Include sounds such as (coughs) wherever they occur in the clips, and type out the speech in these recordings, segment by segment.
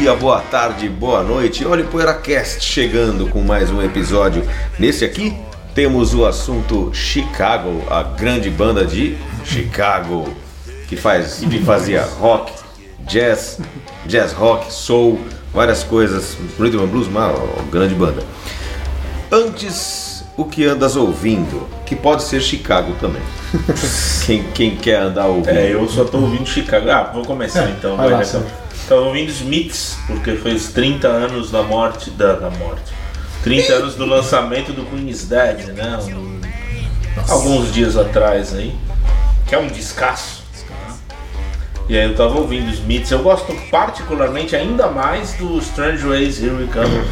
dia, boa tarde, boa noite. Olha o PoeiraCast chegando com mais um episódio. Nesse aqui temos o assunto Chicago, a grande banda de Chicago, que faz que fazia rock, jazz, jazz rock, soul, várias coisas, rhythm and blues, uma grande banda. Antes, o que andas ouvindo? Que pode ser Chicago também. (laughs) quem, quem quer andar ouvindo? É, eu só tô ouvindo Chicago. Ah, vou começar então. vai lá, né? Sérgio. Tava ouvindo Smiths, porque fez 30 anos da morte. Da, da morte. 30 anos do lançamento do Queen's Dead, né? Um- alguns dias atrás aí. Que é um descasso. né? E aí eu tava ouvindo Smiths. Eu gosto particularmente ainda mais do Strange Ways Here We Come.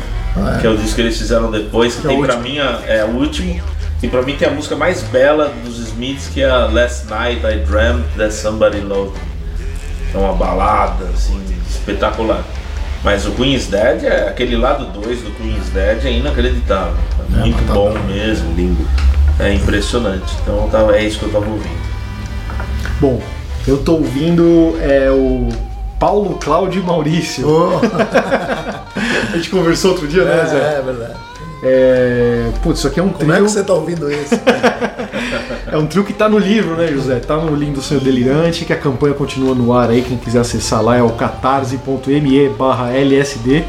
Que é o disco que eles fizeram depois, que, é o tem pra último. mim a- é o último. E pra mim tem a música mais bela dos Smiths, que é a Last Night I Dreamt That Somebody Loved Me. É uma balada, assim, espetacular. Mas o Queen's Dead, é aquele lado 2 do Queen's Dead é inacreditável. É muito tá bom bom. mesmo, lindo. É impressionante. Então tava- é isso que eu tava ouvindo. Bom, eu tô ouvindo é, o Paulo Cláudio Maurício. (laughs) A gente conversou outro dia, né, Zé? É, é verdade. É... Putz, isso aqui é um Como é trio. que você tá ouvindo isso? (laughs) É um trio que tá no livro, né, José? Tá no link do Senhor Delirante, que a campanha continua no ar aí. Quem quiser acessar lá é o catarse.me barra LSD.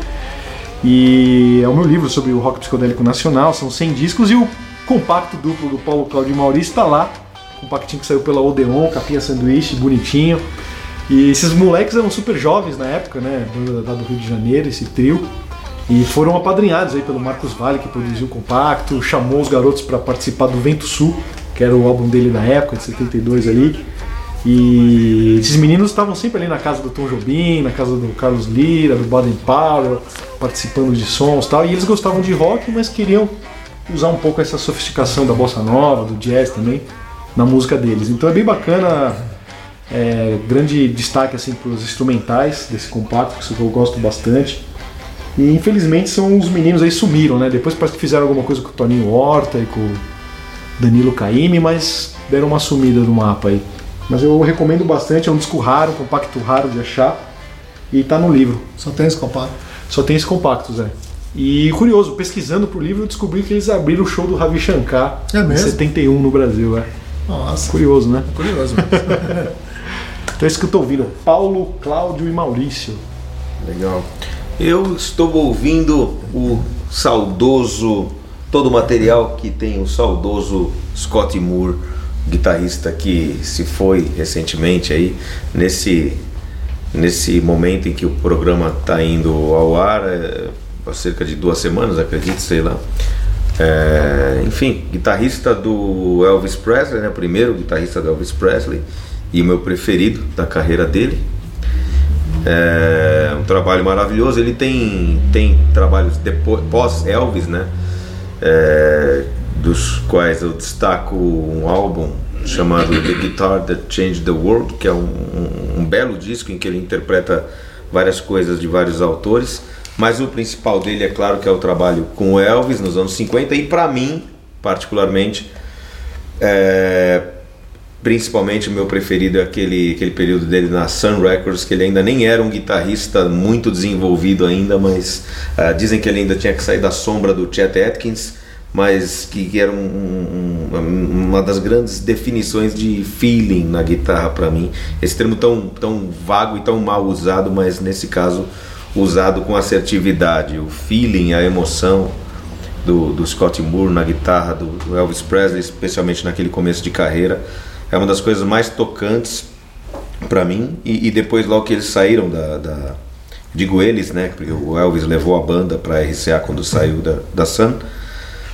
E é o meu livro sobre o rock psicodélico nacional, são 100 discos e o compacto duplo do Paulo Cláudio Maurício está lá. Compactinho que saiu pela Odeon, capinha sanduíche, bonitinho. E esses moleques eram super jovens na época, né? Do, do Rio de Janeiro, esse trio. E foram apadrinhados aí pelo Marcos Vale, que produziu o compacto, chamou os garotos para participar do Vento Sul, que era o álbum dele na época, de 72 ali. E esses meninos estavam sempre ali na casa do Tom Jobim, na casa do Carlos Lira, do Baden Powell, participando de sons e tal. E eles gostavam de rock, mas queriam usar um pouco essa sofisticação da bossa nova, do jazz também, na música deles. Então é bem bacana, é, grande destaque assim para os instrumentais desse compacto, que eu gosto bastante. E infelizmente são os meninos aí sumiram, né? Depois parece que fizeram alguma coisa com o Toninho Horta e com o Danilo Caime, mas deram uma sumida do mapa aí. Mas eu recomendo bastante, é um disco raro, um compacto raro de achar. E tá no livro. Só tem esse compacto. Só tem esse compacto, Zé. E curioso, pesquisando pro livro, eu descobri que eles abriram o show do Ravi Shankar É em mesmo? 71 no Brasil, é. Nossa, Curioso, né? curioso. mesmo. (laughs) Então é isso que eu tô ouvindo. Paulo, Cláudio e Maurício. Legal. Eu estou ouvindo o saudoso, todo o material que tem o saudoso Scott Moore, guitarrista que se foi recentemente aí, nesse, nesse momento em que o programa está indo ao ar, é, há cerca de duas semanas, acredito, sei lá. É, enfim, guitarrista do Elvis Presley, né? Primeiro guitarrista do Elvis Presley e o meu preferido da carreira dele. É um trabalho maravilhoso. Ele tem, tem trabalhos depois, pós Elvis, né? É, dos quais eu destaco um álbum chamado The Guitar That Changed the World, que é um, um- um belo disco em que ele interpreta várias coisas de vários autores. Mas o principal dele, é claro, que é o trabalho com o Elvis nos anos 50 e para mim, particularmente, é, Principalmente o meu preferido é aquele, aquele período dele na Sun Records, que ele ainda nem era um guitarrista muito desenvolvido ainda, mas ah, dizem que ele ainda tinha que sair da sombra do Chet Atkins, mas que, era um- um- uma das grandes definições de feeling na guitarra para mim. Esse termo tão, tão vago e tão mal usado, mas nesse caso usado com assertividade. O feeling, a emoção do, do Scott Moore na guitarra, do Elvis Presley, especialmente naquele começo de carreira, é uma das coisas mais tocantes para mim. E, e depois, logo que eles saíram da, da- Digo eles, né? Porque o Elvis levou a banda para RCA quando saiu da, da Sun.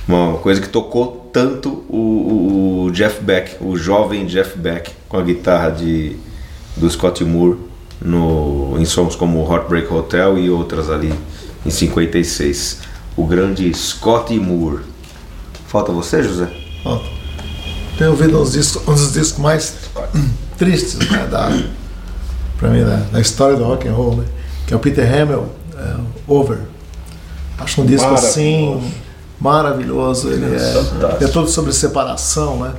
Uma coisa que tocou tanto o, o Jeff Beck, o jovem Jeff Beck, com a guitarra de, do Scott Moore no, em sons como Heartbreak Hotel e outras ali em 56. O grande Scott Moore. Falta você, José? Ó, Tenho ouvido uns discos, um dos discos mais tristes né, da, pra mim, da, da história do rock and roll, né? Que é o Peter Hamill, é, Over. Acho um disco assim maravilhoso. Ele é, é todo sobre separação, né?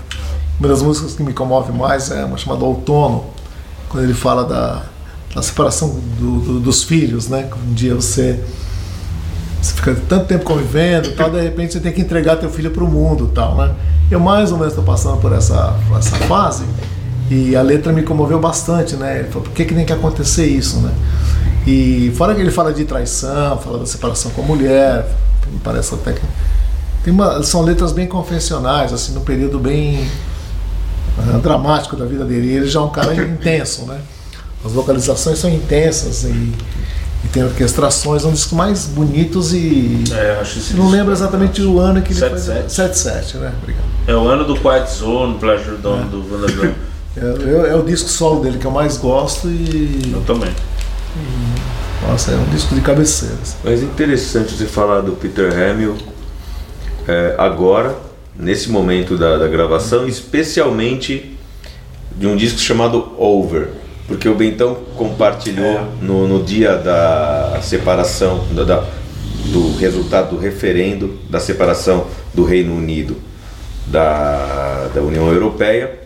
Uma das músicas que me comove mais é uma chamada Outono, quando ele fala da, da separação do- do- dos filhos, né? Um dia você você fica tanto tempo convivendo, tal, de repente você tem que entregar teu filho para o mundo, tal, né? Eu mais ou menos estou passando por essa, por essa fase e a letra me comoveu bastante, né? Ele falou, por que, que tem que acontecer isso, né? E fora que ele fala de traição, fala da separação com a mulher, me parece até que tem uma, são letras bem convencionais, assim, num período bem ah, dramático da vida dele. E ele já é um cara (coughs) intenso, né? As vocalizações são intensas e, e tem orquestrações, um dos discos mais bonitos e É, acho esse não lembro exatamente o ano que ele foi. 77. 77, né? Obrigado. É o ano do Quiet Zone, Pleasure Dome do Van. (laughs) É, eu- é o disco solo dele que eu mais gosto e. Eu também. Nossa, é um disco de cabeceira. assim. Mas é interessante você falar do Peter Hamill é, agora, nesse momento da, da gravação, especialmente de um disco chamado Over. Porque o Bentão compartilhou no, no dia da separação, da- da- do resultado do referendo da separação do Reino Unido da, da União Europeia,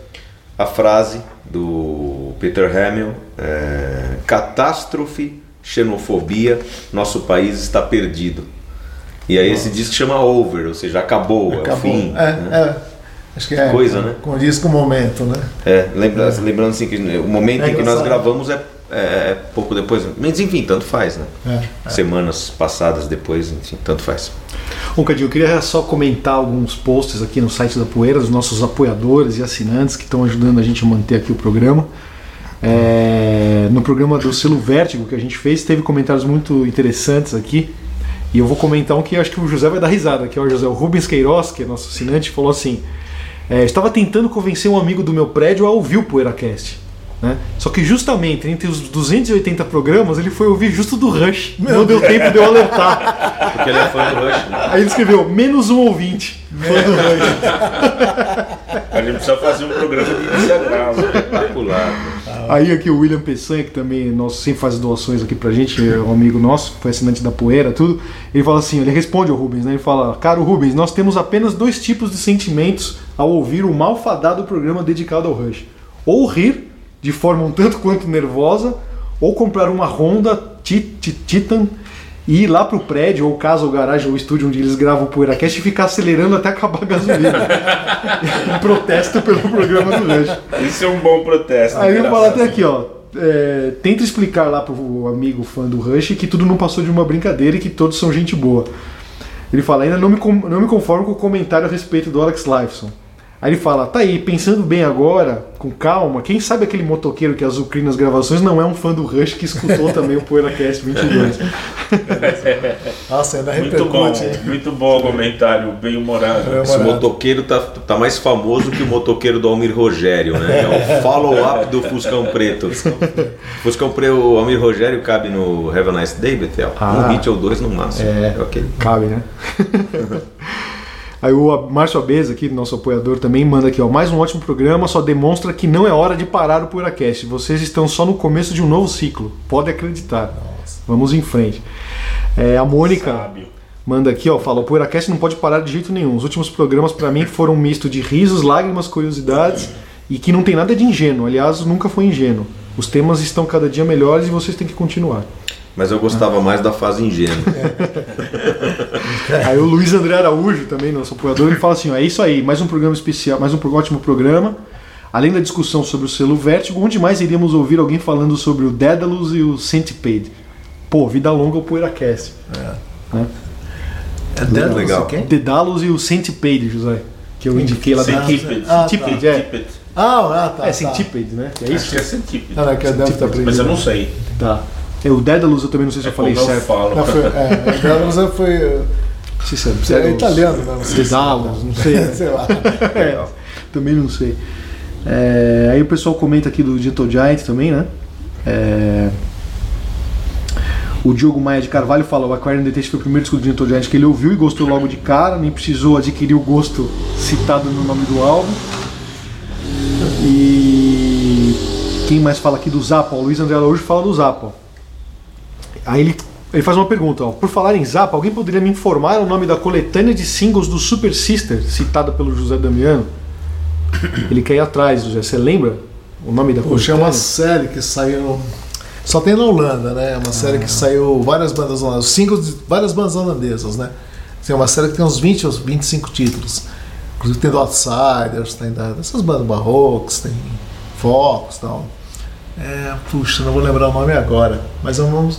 a frase do Peter Hamill, é, catástrofe, xenofobia, nosso país está perdido. E aí esse disco chama Over, ou seja, acabou, é o Acabou. fim. é, né? é. Acho que é. Coisa, né? Com o Momento, né? É, lembra- lembrando assim que o momento É em que nós gravamos é, é pouco depois. Mas enfim, tanto faz, né? É. Semanas passadas depois, enfim, tanto faz. Bom, Cadinho, eu queria só comentar alguns posts aqui no site da Poeira, dos nossos apoiadores e assinantes que estão ajudando a gente a manter aqui o programa. É, no programa do Selo Vértigo que a gente fez, teve comentários muito interessantes aqui. E eu vou comentar um que acho que o José vai dar risada, que é o José Rubens Queiroz, que é nosso assinante, falou assim: é, estava tentando convencer um amigo do meu prédio a ouvir o PoeiraCast. Né? Só que justamente entre os 280 programas ele foi ouvir justo do Rush. não deu tempo de eu alertar. Porque ele é fã do Rush, né? Aí ele escreveu menos um ouvinte. Fã do Rush. A gente precisa fazer um programa de né? Espetacular. Aí aqui o William Peçanha, que também nosso, sempre faz doações aqui pra gente, é um amigo nosso, foi assinante da Poeira, tudo. Ele fala assim, ele responde ao Rubens, né? Ele fala, caro Rubens, nós temos apenas dois tipos de sentimentos ao ouvir o malfadado programa dedicado ao Rush. Ou rir, de forma um tanto quanto nervosa, ou comprar uma Honda Ti- Ti- Titan e ir lá pro prédio, ou casa, ou garagem, ou estúdio onde eles gravam o PoeiraCast e ficar acelerando até acabar a gasolina. em (laughs) protesto pelo programa do Rush. Isso é um bom protesto. Aí eu falo até aqui, ó. é, tenta explicar lá pro amigo fã do Rush que tudo não passou de uma brincadeira e que todos são gente boa. Ele fala, ainda não me, não me conformo com o comentário a respeito do Alex Lifeson. Aí ele fala, tá aí, pensando bem agora, com calma, quem sabe aquele motoqueiro que azucrina as gravações não é um fã do Rush que escutou (laughs) também o PoeiraCast 22. Nossa, ainda Muito bom, muito bom o comentário, bem humorado. É. Esse motoqueiro tá, tá mais famoso que o motoqueiro do Almir Rogério, né? É o (laughs) follow-up do Fuscão Preto. Fuscão Preto, o Almir Rogério cabe no Have a Nice Day, Betel? Ah. Um hit ou dois no máximo. É. aquele. Cabe, né? (laughs) Aí o Márcio Abeza, aqui, nosso apoiador, também manda aqui, ó. Mais um ótimo programa, só demonstra que não é hora de parar o PoeiraCast. Vocês estão só no começo de um novo ciclo. Pode acreditar. Vamos em frente. É, a Mônica Sábio. manda aqui, ó, fala, o PoeiraCast não pode parar de jeito nenhum. Os últimos programas, pra mim, foram um misto de risos, lágrimas, curiosidades e que não tem nada de ingênuo. Aliás, nunca foi ingênuo. Os temas estão cada dia melhores e vocês têm que continuar. Mas eu gostava mais da fase ingênua. (laughs) (laughs) Aí o Luiz André Araújo, também nosso apoiador, ele fala assim: ó, é isso aí, mais um programa especial, mais um ótimo programa. Além da discussão sobre o selo Vértigo, onde mais iríamos ouvir alguém falando sobre o Daedalus e o Centipede? Pô, vida longa o PoeiraCast. É Daedalus legal. e quem? Daedalus e o Centipede, José. Que eu indiquei lá da. Centipede. Ah, tá. Centipede, é. Centipede. Ah, ah, tá. É tá. Centipede, né? É Acho isso? que é centípede. Ah, não, que eu devo estar. Mas eu não sei. Tá. É, o Daedalus eu também não sei se eu falei Como eu certo. falo. Não, foi, é, Daedalus foi. Sei se Você é italiano, né? Não sei se- Dedalos, não sei. Sei lá. (laughs) É, também não sei. É, aí o pessoal comenta aqui do Gentle Giant também, né? É, o Diogo Maia de Carvalho fala: o Aquarium Detective foi o primeiro disco do Gentle Giant que ele ouviu e gostou logo de cara, nem precisou adquirir o gosto citado no nome do álbum. E quem mais fala aqui do Zappa? O Luiz André Araújo fala do Zappa. Aí ele, ele faz uma pergunta: ó, por falar em Zappa, alguém poderia me informar o nome da coletânea de singles do Super Sister, citada pelo José Damiano? Ele quer ir atrás, José. Você lembra o nome da Puxa, é coletânea? uma série que saiu. Só tem na Holanda, né? É uma série que saiu várias bandas holandesas, singles de várias bandas holandesas, né? Tem uma série que tem uns 20 ou 25 títulos. Inclusive tem do Outsiders, tem da- dessas bandas barrocas, tem Focus e tal. É, puxa, não vou lembrar o nome agora. Mas é um,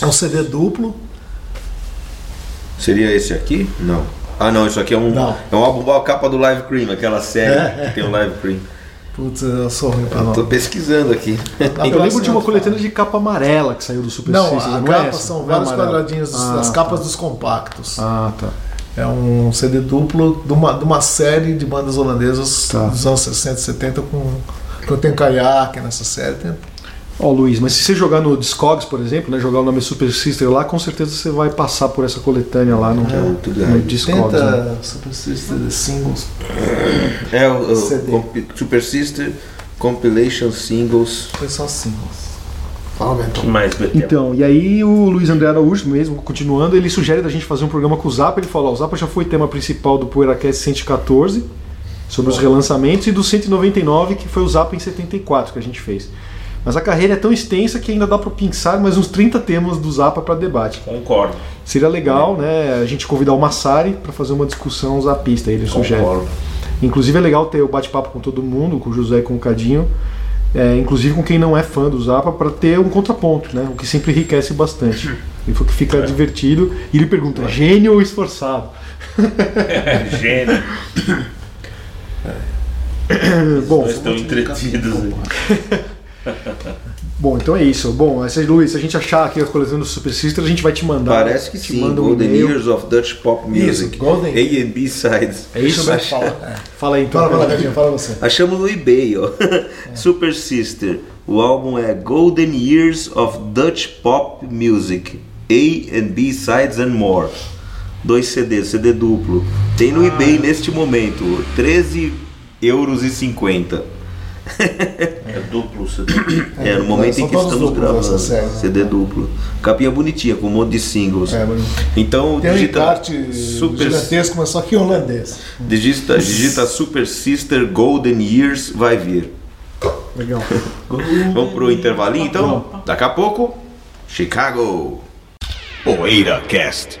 é um CD duplo. Seria esse aqui? Não. Ah, não, isso aqui é um, Não. é um álbum a capa do Live Cream, aquela série É. que tem o Live Cream. Putz, eu sou ruim pra Tô nome. pesquisando aqui. Na Eu lembro de uma coletânea de capa amarela que saiu do Super Não, Sisters, a não capa é são Não vários amarela. quadradinhos Ah, das tá. capas dos compactos. Ah, tá. É um CD duplo de uma, de uma série de bandas holandesas Tá. dos anos 60 e 70 com. caiaque nessa série. Tem, Ó, Luiz, mas se você jogar no Discogs, por exemplo, né, jogar o nome Super Sister lá, com certeza você vai passar por essa coletânea lá no, É, no errado. Discogs. né? Super Sister de singles. É o, o Super Sister Compilation Singles. Foi só singles. Fala, mais? Então, e aí o Luiz André Araújo mesmo, continuando, ele sugere da gente fazer um programa com o Zappa. Ele falou: ó, o Zappa já foi tema principal do PoeiraCast 114, sobre os relançamentos, e do 199, que foi o Zappa em 74 que a gente fez. Mas a carreira é tão extensa que ainda dá para pensar mais uns 30 temas do Zappa para debate. Concordo. Seria legal, né, a gente convidar o Massari para fazer uma discussão zapista, ele sugere. Concordo. Inclusive é legal ter o bate-papo com todo mundo, com o José e com o Cadinho, é, inclusive com quem não é fã do Zappa, para ter um contraponto, né? O que sempre enriquece bastante. (laughs) Ele falou que fica divertido. E ele pergunta: gênio ou esforçado? (laughs) Gênio. Bom, estão entretidos aí. (laughs) bom, então é isso. Bom, essa, Luiz, se a gente achar aqui a coleção do Super Sister, a gente vai te mandar. Parece que te sim. manda um Golden e-mail. Years of Dutch Pop Music. Golden. A and B Sides. É isso? Ver falar. É. Fala aí então. Fala, fala, Cadinho. Fala você. Achamos no eBay, ó. (laughs) Super Sister. O álbum é Golden Years of Dutch Pop Music. A and B Sides and More. Dois CDs, CD duplo. Tem no eBay neste momento. 13 euros e 50. É duplo CD. É, no momento em que estamos gravando. né? CD duplo. Capinha bonitinha, com um monte de singles. É, mas Então, tem um digita, encarte super, gigantesco, mas só que holandês. digita, digita Super Sister Golden Years, vai vir. Legal. (laughs) Vamos pro intervalinho então? Daqui a pouco, Chicago. Poeira Cast.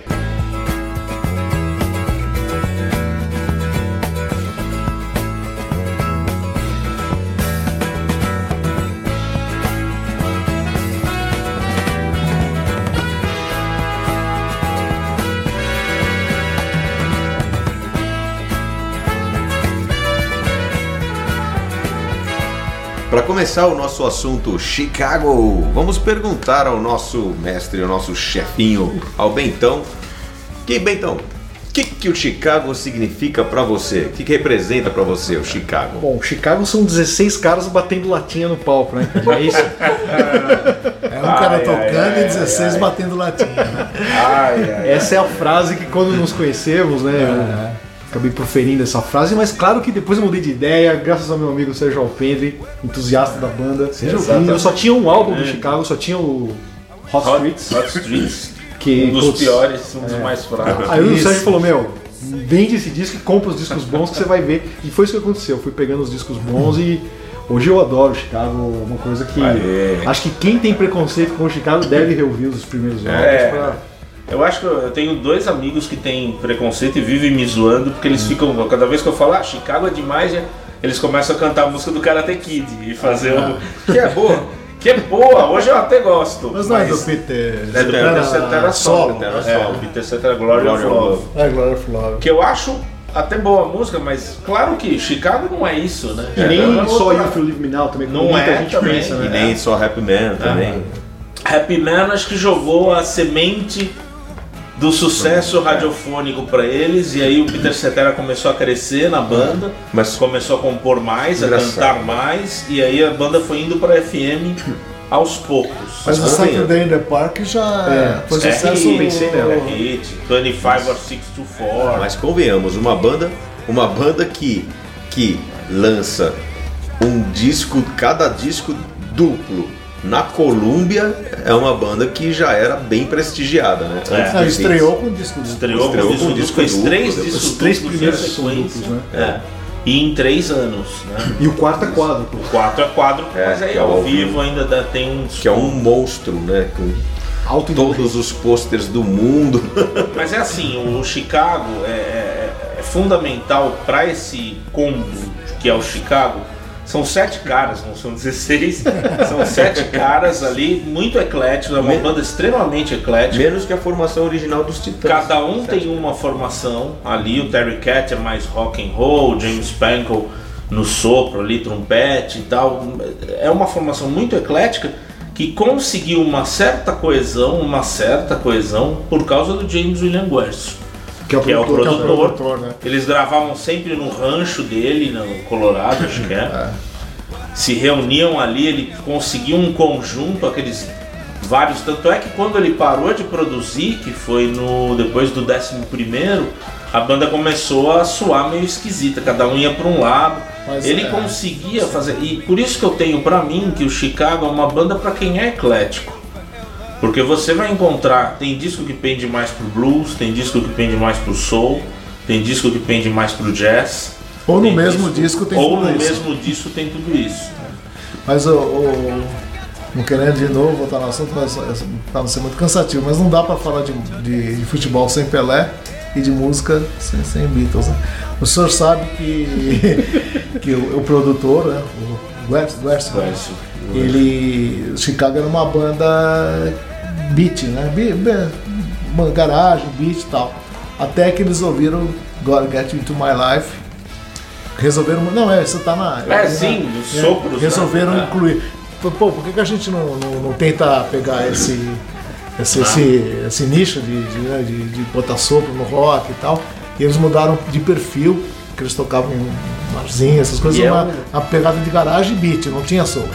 Para começar o nosso assunto Chicago, vamos perguntar ao nosso mestre, ao nosso chefinho, ao Bentão. Que Bentão, o que, que o Chicago significa para você? O que, que representa para você o Chicago? Bom, Chicago são 16 caras batendo latinha no palco, né? É isso? É um cara Ai, tocando ai, e 16 batendo latinha. Né? Ai, ai. Essa é a frase que quando nos conhecemos, né? Eu acabei proferindo essa frase, mas claro que depois eu mudei de ideia, graças ao meu amigo Sérgio Alpendre, entusiasta da banda. Exatamente. Eu só tinha um álbum do Chicago, só tinha o Hot Hot, Streets. Hot Streets. (laughs) Que, um dos putz, piores, um dos mais fracos. Aí o. Sérgio falou, meu, vende esse disco e compra os discos bons que você vai ver. E foi isso que aconteceu. Eu fui pegando os discos bons e hoje eu adoro Chicago, uma coisa que. Aê. Acho que quem tem preconceito com o Chicago deve reouvir os primeiros álbuns É. pra, Eu acho que eu tenho dois amigos que têm preconceito e vivem me zoando porque Hum. eles ficam. Cada vez que eu falo, ah, Chicago é demais, já- eles começam a cantar a música do Karate Kid e fazer o. Que é boa. Que é boa, hoje eu até gosto. Mas não é do Peter. É do Peter Cetera Solo. É, o Peter Cetera Glory of Love. É, Glória Flávio. Que eu acho até boa a música, mas claro que Chicago não é isso, né? E É nem outra- só You Feel Live Me Now também, como Não muita é gente também. pensa, E né? nem só Happy Man também. Happy Man acho que jogou a semente do sucesso radiofônico pra eles e aí o Peter Cetera começou a crescer na banda, Mas- começou a compor mais, a Engraçado. cantar mais e aí a banda foi indo pra FM aos poucos. Mas o Saturday in the Park já É, foi é sucesso. hit, pensei nela. É hit, 25 or 6 to 4. Mas convenhamos, uma banda, uma banda que, que lança um disco, cada disco duplo na Columbia é uma banda que já era bem prestigiada, né? É. Antes Não, estreou com o disco duplo. Estreou, Estreou com, com disco, disco fez duplo, três discos os três primeiros em são sequência. duplos, É. E em três anos, né? E o quarto é quádruplo. O 4 é quadro, É, mas aí é ao vivo ainda dá- tem um Que é um monstro, né? Com Alto todos os pôsteres do mundo. (laughs) Mas é assim, o Chicago é, é- é fundamental para esse combo que é o Chicago. São sete caras, não são 16. (laughs) são sete caras ali, muito ecléticos, é uma Men- banda extremamente eclética. Menos que a formação original dos Titãs. Cada um tem uma formação ali. O Terry Cat é mais rock and roll, James Spankle no sopro ali, trompete e tal. É uma formação muito eclética que conseguiu uma certa coesão, uma certa coesão por causa do James William Guercio Que é o que é o produtor. produtor. produtor, né? Eles gravavam sempre no rancho dele, no Colorado, acho que é. Se reuniam ali, ele conseguiu um conjunto, aqueles vários. Tanto é que quando ele parou de produzir, que foi no depois do 11 primeiro, a banda começou a soar meio esquisita, cada um ia para um lado. Mas, ele é. conseguia fazer. E por isso que eu tenho pra mim que o Chicago é uma banda pra quem é eclético. Porque você vai encontrar, tem disco que pende mais pro blues, tem disco que pende mais pro soul, tem disco que pende mais pro jazz. Ou no mesmo disco tem Ou tudo no isso. mesmo disco tem tudo isso. Mas o, o- não querendo de novo voltar no assunto, mas para não ser muito cansativo, mas não dá para falar de, de- de futebol sem Pelé e de música sem, sem Beatles. né? O senhor sabe que, (laughs) que o, o produtor, né, o West, West, West. ele. Chicago era uma banda beat, né? Be- be- garagem, beat e tal. Até que eles ouviram God Get Into My Life. Resolveram. Não, é, isso tá na. É, sim, os é, sopros, né? Resolveram É. incluir. Pô, por que, que a gente não, não, não tenta pegar esse, esse, esse, esse nicho de, de, né, de, de botar sopro no rock e tal? E eles mudaram de perfil, que eles tocavam em barzinho, essas coisas, é uma, um- uma pegada de garagem e beat, não tinha sopro.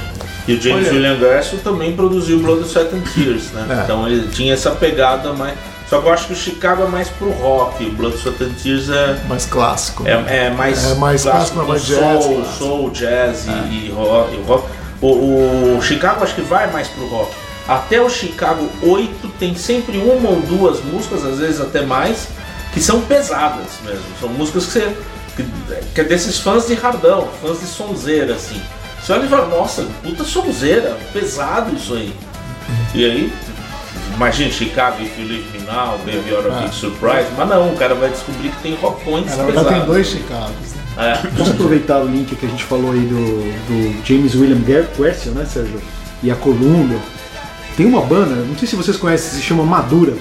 E o James Olha. William Garson também produziu Blood, Sweat and Tears, né? É. Então ele tinha essa pegada mais. Só que eu acho que o Chicago é mais pro rock, o Blood, Sweat and Tears é. Mais clássico. É, é mais, É mais clássico, mais soul, jazz, claro. soul, jazz e, e rock. e rock. O, o Chicago acho que vai mais pro rock. Até o Chicago 8 tem sempre uma ou duas músicas, às vezes até mais, que são pesadas mesmo. São músicas que você. que, que é desses fãs de hardão, fãs de sonzeira, assim. Você olha e fala, nossa, puta sonzeira, pesado isso aí. E aí, imagina Chicago Leave Me Now, Baby You're a Big Surprise, mas não, o cara vai descobrir que tem rockões É, pesados. tem dois Chicagos. Né? É. Vamos aproveitar o link que a gente falou aí do, do James William Guercio, né, Sérgio? E a Columbia. Tem uma banda, não sei se vocês conhecem, se chama Madura.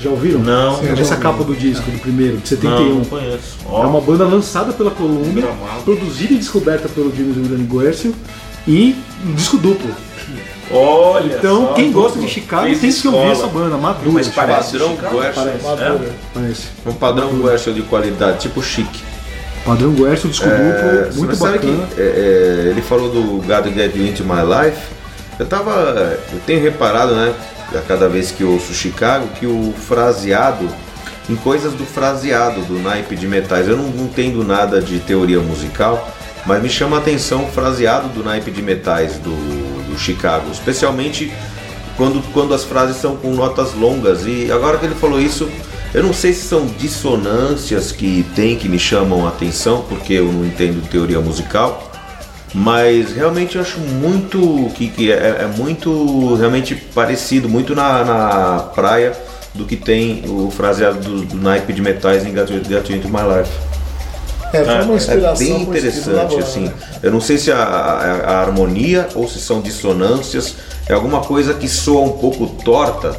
Já ouviram? Não, Sim, É essa capa do disco, do primeiro, de Não, 71. não conheço. Ó, É uma banda lançada pela Columbia, Gramado. produzida e descoberta pelo James William Guercio e um disco duplo. Olha Então, só, quem duplo. gosta de Chicago Fez tem que ouvir essa banda, Madura. Mas parece Padrão? Guercio. Parece. Madura. Parece. Um padrão Guercio de qualidade, tipo chique. Padrão Guercio, disco É, duplo, muito bacana. que é, é, ele falou do God Get Into My Life. Eu tava. Eu tenho reparado, né? A cada vez que ouço Chicago, que o fraseado, em coisas do fraseado, do naipe de metais, eu não, não entendo nada de teoria musical, mas me chama a atenção o fraseado do naipe de metais do, do Chicago, especialmente quando, quando as frases são com notas longas. E agora que ele falou isso, eu não sei se são dissonâncias que tem que me chamam a atenção, porque eu não entendo teoria musical, mas realmente eu acho muito que, que é, é muito realmente parecido, muito na, na praia do que tem o fraseado do, do naipe de metais em You Into My Life. É, foi uma É inspiração bem estilo da interessante, assim. né? Eu não sei se a, a- a harmonia ou se são dissonâncias, é alguma coisa que soa um pouco torta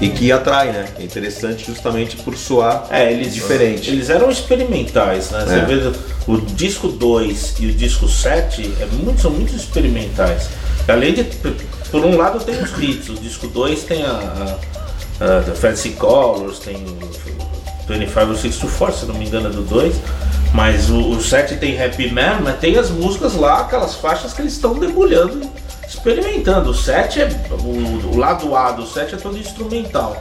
e que atrai, né? É interessante justamente por soar É, eles, diferente. Eles eram experimentais, né? Você É. vê o disco 2 e o disco 7 é muito, são muito experimentais. Além de, por um lado tem os hits, o disco 2 tem a, a, a Fancy Colors, tem o 25 or 624, se não me engano é do 2. Mas o, o 7 tem Happy Man, mas tem as músicas lá, aquelas faixas que eles estão debulhando, experimentando. O 7 é. O, o lado A do 7 é todo instrumental.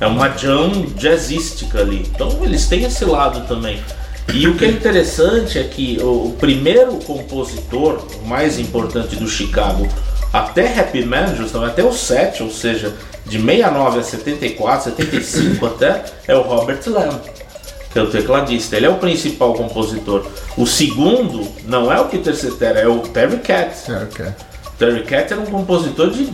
É uma jam jazzística ali. Então eles têm esse lado também. E o que é interessante é que o, o primeiro compositor, o mais importante do Chicago, até Happy Man, justamente, até o 7, ou seja, de 69 a 74, 75 (coughs) até, é o Robert Lamb, que é o tecladista. Ele é o principal compositor. O segundo não é o Peter Cetera, é o Terry Katz. Ok. Terry Cat era um compositor de.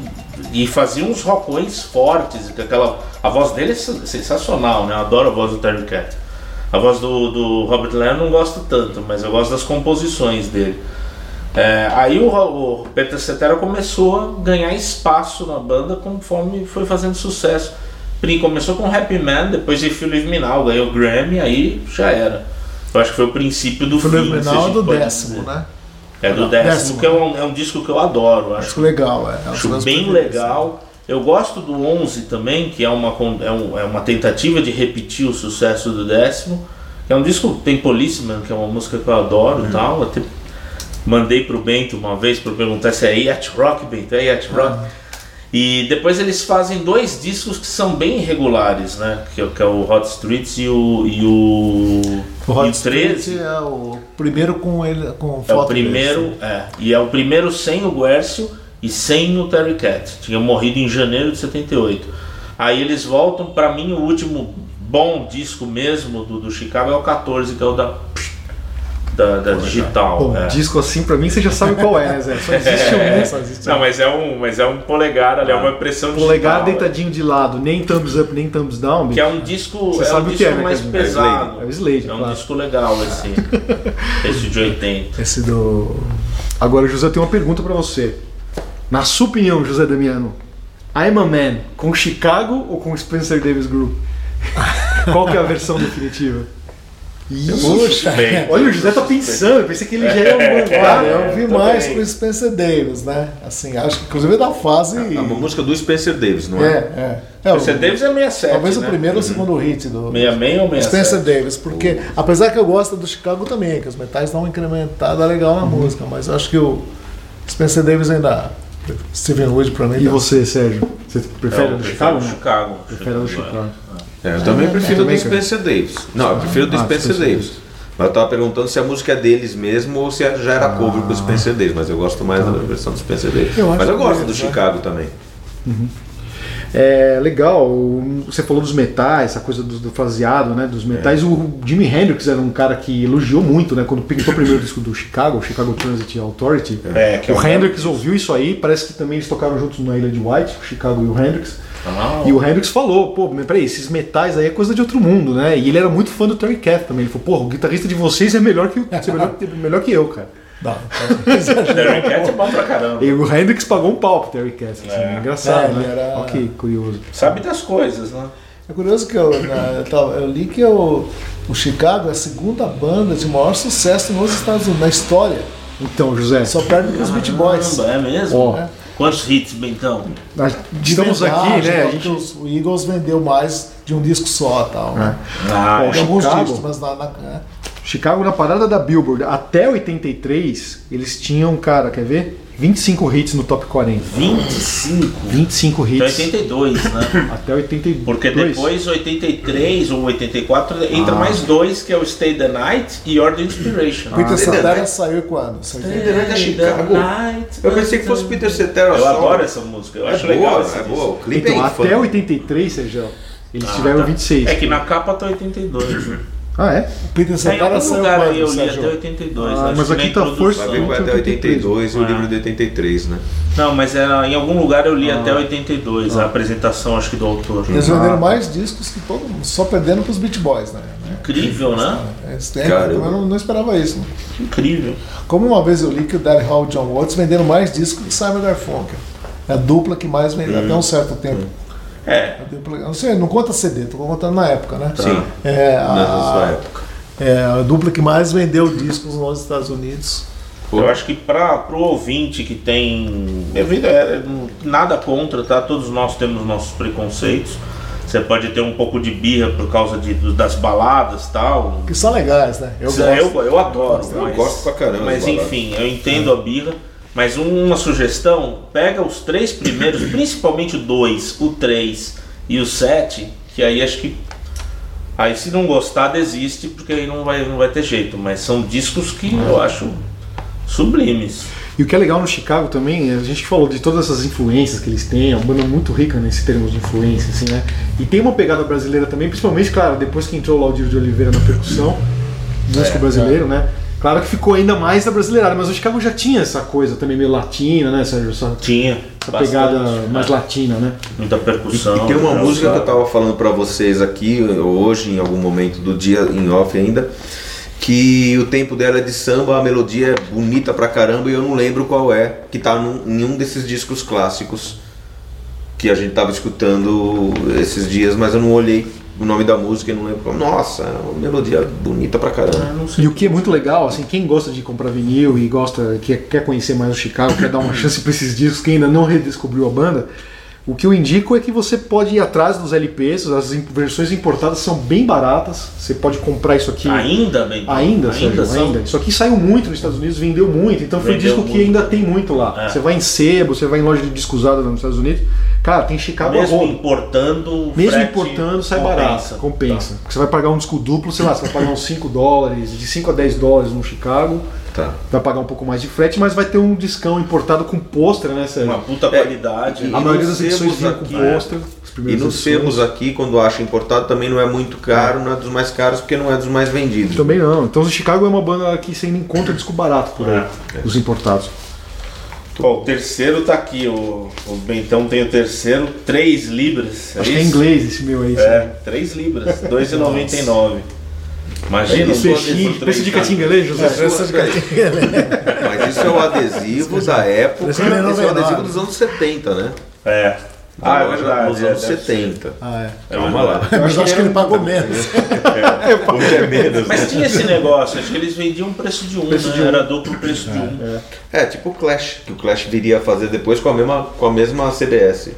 e fazia uns rockões fortes. que Aquela, a voz dele é sen- sensacional, né? Eu adoro a voz do Terry Cat. A voz do, do Robert Lamb não gosto tanto, mas eu gosto das composições dele. É, aí o, o Peter Cetera começou a ganhar espaço na banda conforme foi fazendo sucesso. Começou com Happy Man, depois de Phil Live Now, ganhou Grammy, aí já era. Eu acho que foi o princípio do Foi fim. no se a final gente do décimo, dizer. né? É do décimo, Décimo. que é um, é um disco que eu adoro. Acho Acho legal, é. é Acho bem legal. Eu gosto do 11 também, que é uma, é, um- é uma tentativa de repetir o sucesso do décimo. É um disco, tem Policeman, que é uma música que eu adoro e tal. Até mandei pro Bento uma vez para perguntar se é Yacht Rock, Bento, é Yacht Rock. E depois eles fazem dois discos que são bem irregulares, né? Que, é o- que é o Hot Streets e o, e o, O Hot e o 13. Street é o primeiro com ele com É o primeiro, dele. é, e é o primeiro sem o Guércio e sem o Terry Cat. Tinha morrido em janeiro de 78. Aí eles voltam, pra mim o último bom disco mesmo do, do Chicago é o 14, que é o da da, da digital. Bom, é. disco assim, pra mim você já sabe qual é, né, Zé? Só existe um. Só existe Não, mas é um, mas é um polegar ali, é uma impressão digital. Polegar é. deitadinho de lado, nem thumbs up, nem thumbs down, Que é um disco, Você é sabe um o que disco é, né, mais Cadinho? É o pesado. Slade. É o Slade, É um claro. disco legal esse. (laughs) esse de 80. Esse do. Agora, José, eu tenho uma pergunta pra você. Na sua opinião, José Damiano, I'm a Man com Chicago ou com Spencer Davis Group? (laughs) Qual que é a versão definitiva? Bem, Olha, o José tá pensando, eu pensei que ele já ia mandar. eu vi mais com o Spencer Davis, né? Assim, acho que inclusive é da fase. É uma música do Spencer Davis, não É, é? é. é o- Você Davis é 67. talvez né? o primeiro ou o segundo hit do 66 ou 67? Spencer Davis, porque apesar que eu gosto do Chicago também, que os metais dão uma incrementada legal na música, mas eu acho que o Spencer Davis ainda. Steven Wood pra mim. E tá- você, Sérgio? Você prefere eu Chicago? Chicago. Prefere do Chicago. É, eu também prefiro também, do cara. Spencer Davis. Não, eu prefiro do Ah, Spencer Davis. Mas eu tava perguntando se a música é deles mesmo ou se já era cover com o Spencer Davis, mas eu gosto mais da versão do Spencer Davis. Mas eu gosto do né? Chicago também. É legal, você falou dos metais, essa coisa do, do fraseado, né? Dos metais. O Jimi Hendrix era um cara que elogiou muito, né? Quando pintou o primeiro disco do Chicago, o Chicago Transit Authority. É, é o um- Hendrix ouviu isso aí, parece que também eles tocaram juntos na Ilha de White, o Chicago e o Hendrix. Ah, E o Hendrix falou, pô, peraí, esses metais aí é coisa de outro mundo, né? E ele era muito fã do Terry Cat também. Ele falou, porra, o guitarrista de vocês é melhor que, é melhor, melhor que eu, cara. Então. Terry Cat é bom pra caramba. E o Hendrix pagou um pau pro Terry Cat. Assim, É. Engraçado, É, né? era- Ok, curioso. Sabe das coisas, né? É curioso que eu, na- eu, tava- eu li que o, o Chicago é a segunda banda de maior sucesso nos Estados Unidos, na história. Então, José, Só perde para os Beach Boys. É mesmo? É. Quantos hits, Bentão? nós De estamos verdade, aqui, né? A gente, os- o Eagles vendeu mais de um disco só tal. Né? Ah, Tem alguns Chicago. discos, mas na, na- é. Chicago, na parada da Billboard, até 83, eles tinham, cara, quer ver? 25 hits no top 40. 25. 25 Então hits 82, né? (laughs) até 82. Porque depois, 83 ou 84, entra Ah. mais dois, que é o Stay the Night e Order Inspiration. Peter Ah, Cetera verdade. saiu quando? Saiu em Liderante é Chicago. Eu pensei que fosse Peter Cetera Eu só. adoro essa música, eu É acho boa, legal é esse boa. disco. O clipe Então, é até infame. 83, Sérgio, eles Ah, tiveram tá. 26. É que na capa tá 82. né? (laughs) Ah, é? O Peter É, Cetera algum saiu lugar aí eu quando, li Sérgio? até 82. Ah, acho mas que aqui tá força- Vai ver até 82 e o Ah. livro de 83, né? Não, mas era, em algum lugar eu li Ah. até 82, a apresentação acho que do autor. Eles venderam mais discos que todo mundo, só perdendo pros Beach Boys, né? Incrível, né? Eles têm, Caramba. eu não, não esperava isso. né? Incrível. Como uma vez eu li que o Daryl Hall e o John Watts venderam mais discos que Simon Garfunkel. É a dupla que mais vendeu até um certo tempo. É, A eu não sei, não conta CD, tô contando na época, né? Sim. É Na sua a, época. é a dupla que mais vendeu discos nos Estados Unidos. eu acho que para pro ouvinte que tem. Devido é, nada contra, tá? Todos nós temos nossos preconceitos. Você pode ter um pouco de birra por causa de, das baladas e tal. Que são legais, né? Eu Eu, gosto. eu, eu adoro. Eu mas- gosto pra caramba Mas enfim, eu entendo a birra. Mas uma sugestão, pega os três primeiros, (coughs) principalmente o 2, o 3 e o 7, que aí acho que. Aí se não gostar, desiste, porque aí não vai, não vai ter jeito. Mas são discos que eu acho sublimes. E o que é legal no Chicago também, a gente falou de todas essas influências que eles têm, é uma banda muito rica nesse termos de influência, assim, né? E tem uma pegada brasileira também, principalmente, claro, depois que entrou o Laudir de Oliveira na percussão, músico brasileiro, né? Claro que ficou ainda mais da brasileirada, mas o Chicago já tinha essa coisa também meio latina, né, Sérgio? Essa, Tinha. essa bastante, pegada né? mais latina, né? Muita percussão. E tem uma música que eu tava falando pra vocês aqui, hoje, em algum momento do dia, em off ainda, que o tempo dela é de samba, a melodia é bonita pra caramba e eu não lembro qual é, que tá num, em um desses discos clássicos que a gente tava escutando esses dias, mas eu não olhei o nome da música e não lembro. qual. Nossa, é uma melodia bonita pra caramba. Ah. E o que é muito legal, assim, quem gosta de comprar vinil e gosta, quer, quer conhecer mais o Chicago, quer dar uma (coughs) chance pra esses discos que ainda não redescobriu a banda, o que eu indico é que você pode ir atrás dos LPs, as versões importadas são bem baratas, você pode comprar isso aqui. Ainda bem. Ainda, Sérgio, são- ainda. Isso aqui saiu muito nos Estados Unidos, vendeu muito, então foi um disco que muito. ainda tem muito lá. É. Você vai em sebo, você vai em loja de disco usado nos Estados Unidos, cara, tem Chicago a Mesmo rodo. importando. Mesmo importando, sai compensa. barato. Compensa. Porque você vai pagar um disco duplo, sei lá, você vai pagar uns 5 dólares, de 5 a 10 dólares no Chicago, Tá. vai pagar um pouco mais de frete, mas vai ter um discão importado com pôster, né, Sérgio? Uma puta qualidade. e- A né? maioria nos das edições vinha com aqui, pôster. E nos sebos aqui, quando acha importado, também não é muito caro, não é dos mais caros, porque não é dos mais vendidos. Também não. Então o Chicago é uma banda que você ainda encontra disco barato por aí, É. os importados. Ó, o terceiro tá aqui, o, o Bentão tem o terceiro, 3 libras. Acho que é isso? inglês esse meu aí. É, 3 libras, 2,99. Imagina um é adesivo chique. Preço de né, José? Essa de catinga, né? Mas isso é o adesivo da época, esse é é o 99. adesivo dos anos 70, né? É. Ah, é verdade. Dos é, anos ser. 70. Ah, é. Calma lá. Mas acho que ele pagou menos. Hoje é menos. Mas tinha esse negócio, acho que eles vendiam preço de um, Preço né? de um. Era duplo preço de um. É, tipo o Clash, que o Clash viria a fazer depois com a mesma, com a mesma CBS.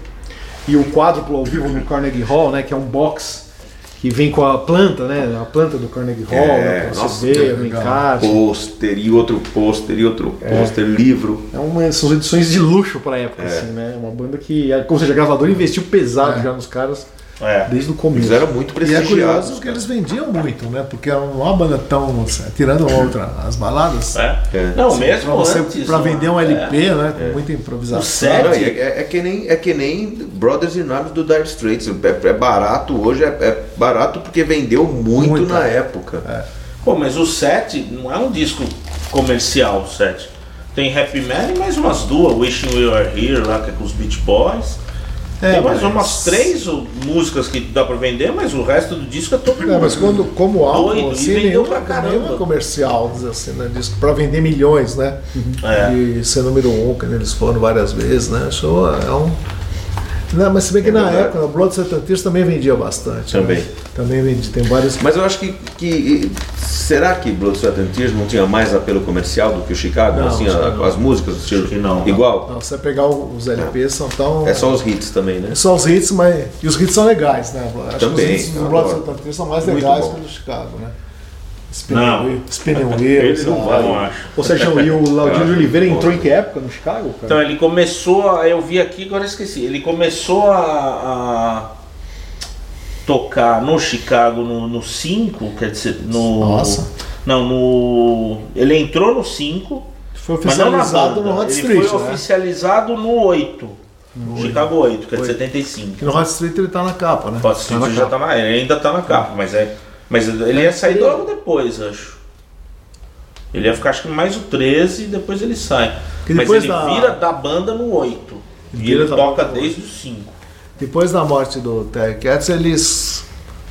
E o quádruplo ao vivo no Carnegie Hall, né, que é um box que vem com a planta, né, a planta do Carnegie Hall, É, né, com nossa, CD, que o encarte. Pôster e outro pôster e outro pôster, livro. É uma, são edições de luxo pra época, assim, né? Uma banda que, ou seja, a gravadora investiu pesado É. já nos caras É. desde o Eles começo. eram muito E é prestigiados. curioso que eles vendiam muito, né? Porque é uma banda tão. Tirando outra, as baladas. É. É. Não, Pra, mesmo você, antes. pra né? vender um É. LP, né? Com muita O improvisação. set- Não, e é, é que nem, é que nem Brothers in Arms do Dire Straits. É, é barato hoje, é, é barato porque vendeu muito, Muito, na é. época. Pô, mas o 7 não é um disco comercial, o 7. Tem Happy Man e mais umas duas, Wishing We Were Here, lá que é com os Beach Boys. É, Tem mais mas- umas três músicas que dá pra vender, mas o resto do disco é todo É, mas quando, como álbum, Doido, e assim, vendeu nenhum, pra caramba. é comercial, assim, né? Disco pra vender milhões, né? É. E ser número um, que eles foram várias vezes, né? Show é um. Não, mas se bem que É na verdade. época, o Blood Setantista também vendia bastante. Também. Né? Também vendia, tem vários. Mas eu acho que, que será que Blood Sweat and Tears não tinha mais apelo comercial do que o Chicago? Não, assim, a- as músicas, estilo que não. igual? Não, você pegar os LPs são tão. É só os hits também, né? Só os hits, mas. E os hits são legais, né? Acho Também, que os hits do Blood. Setantista são mais legais que os do Chicago, né? Não. Spinning Eles não vão, acho. Ô Sérgio, e o Laudir Ah, de Oliveira entrou em que época no Chicago, cara? Então ele começou, a, eu vi aqui, agora eu esqueci. Ele começou a, a tocar no Chicago no 5, quer dizer, no. Nossa. Não, no. Ele entrou no 5, Foi mas não na oficializado banda. no Hot ele Street, foi né? oficializado no 8. Chicago 8, que é de Oito. 75. Que no Hot Street ele tá na capa, né? Hot Street Tá já capa. tá na, ele ainda tá na capa, mas é Mas ele ia sair logo depois, acho. Ele ia ficar acho que mais o 13 e depois ele sai. E Mas depois ele da- vira da banda no 8. E Vira ele toca desde o 5. Depois da morte do Terry Katz, eles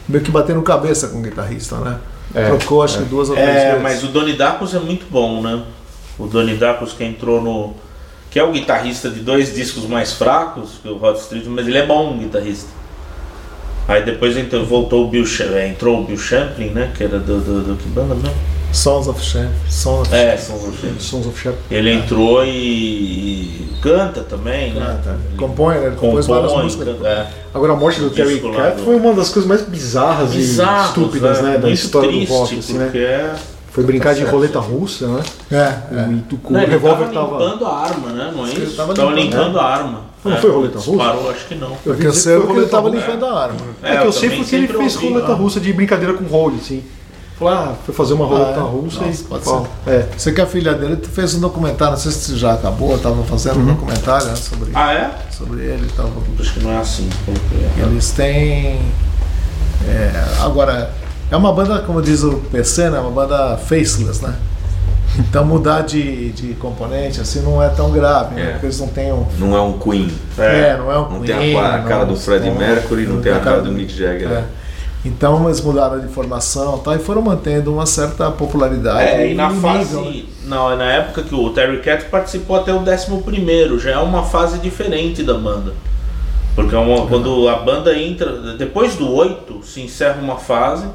meio que bateram cabeça com o guitarrista, né? É, Trocou acho que duas ou três É, vezes. mas o Donnie Darkus é muito bom, né? O Donnie Darkus que entrou no. que é o guitarrista de dois discos mais fracos que o Rod Street, mas ele é bom guitarrista. Aí depois entrou, voltou o Bill Cha- é, entrou o Bill Champlin, né? Que era do, do, do que banda mesmo? Sons of Shame. Sons of É, são vocês. Sons of Shep. Ele entrou e, e canta também, né? Canta. Ele Compõe, né? Ele compôs várias compõe, músicas. canta- é. Agora a morte do Terry Cat foi uma das coisas mais bizarras Bizarros, e estúpidas, né, da Muito história do rock, assim, né? é. Foi brincar de roleta russa, né? É, é. E tu, com Não, o ele revólver tava tava. limpando a arma, né? Não é isso? tava Tava, limpando, limpando a arma. Não É, foi roleta russa? Disparou, acho que não. Eu Porque vi que foi que ele roleta tava russa. limpando a arma. É, que eu, eu sei também porque ele sempre fez ouvi, roleta né? russa de brincadeira com role, assim. Falou, ah, foi fazer uma roleta Ah, é? russa Nossa, e. pode pau. ser. É. Sei que a filha dele fez um documentário, não sei se já acabou, tava fazendo um documentário né, sobre, Ah, é? sobre ele. Tava, Acho que não é assim. errado. eles têm. é, agora, é uma banda, como diz o PC, né? Uma banda faceless, né? Então mudar de, de componente assim não é tão grave, né? É. Porque eles não têm um. Não é um Queen. É, não é um Não Queen, tem a, a cara não, do Freddie não- Mercury, não tem a cara do Mick Jagger. É. né? Então eles mudaram de formação tá, e foram mantendo uma certa popularidade. É, e na nível, fase. né? Não, na época que o Terry Cat participou até o 11, já é uma fase diferente da banda. Porque é uma- quando a banda entra. Depois do 8 se encerra uma fase.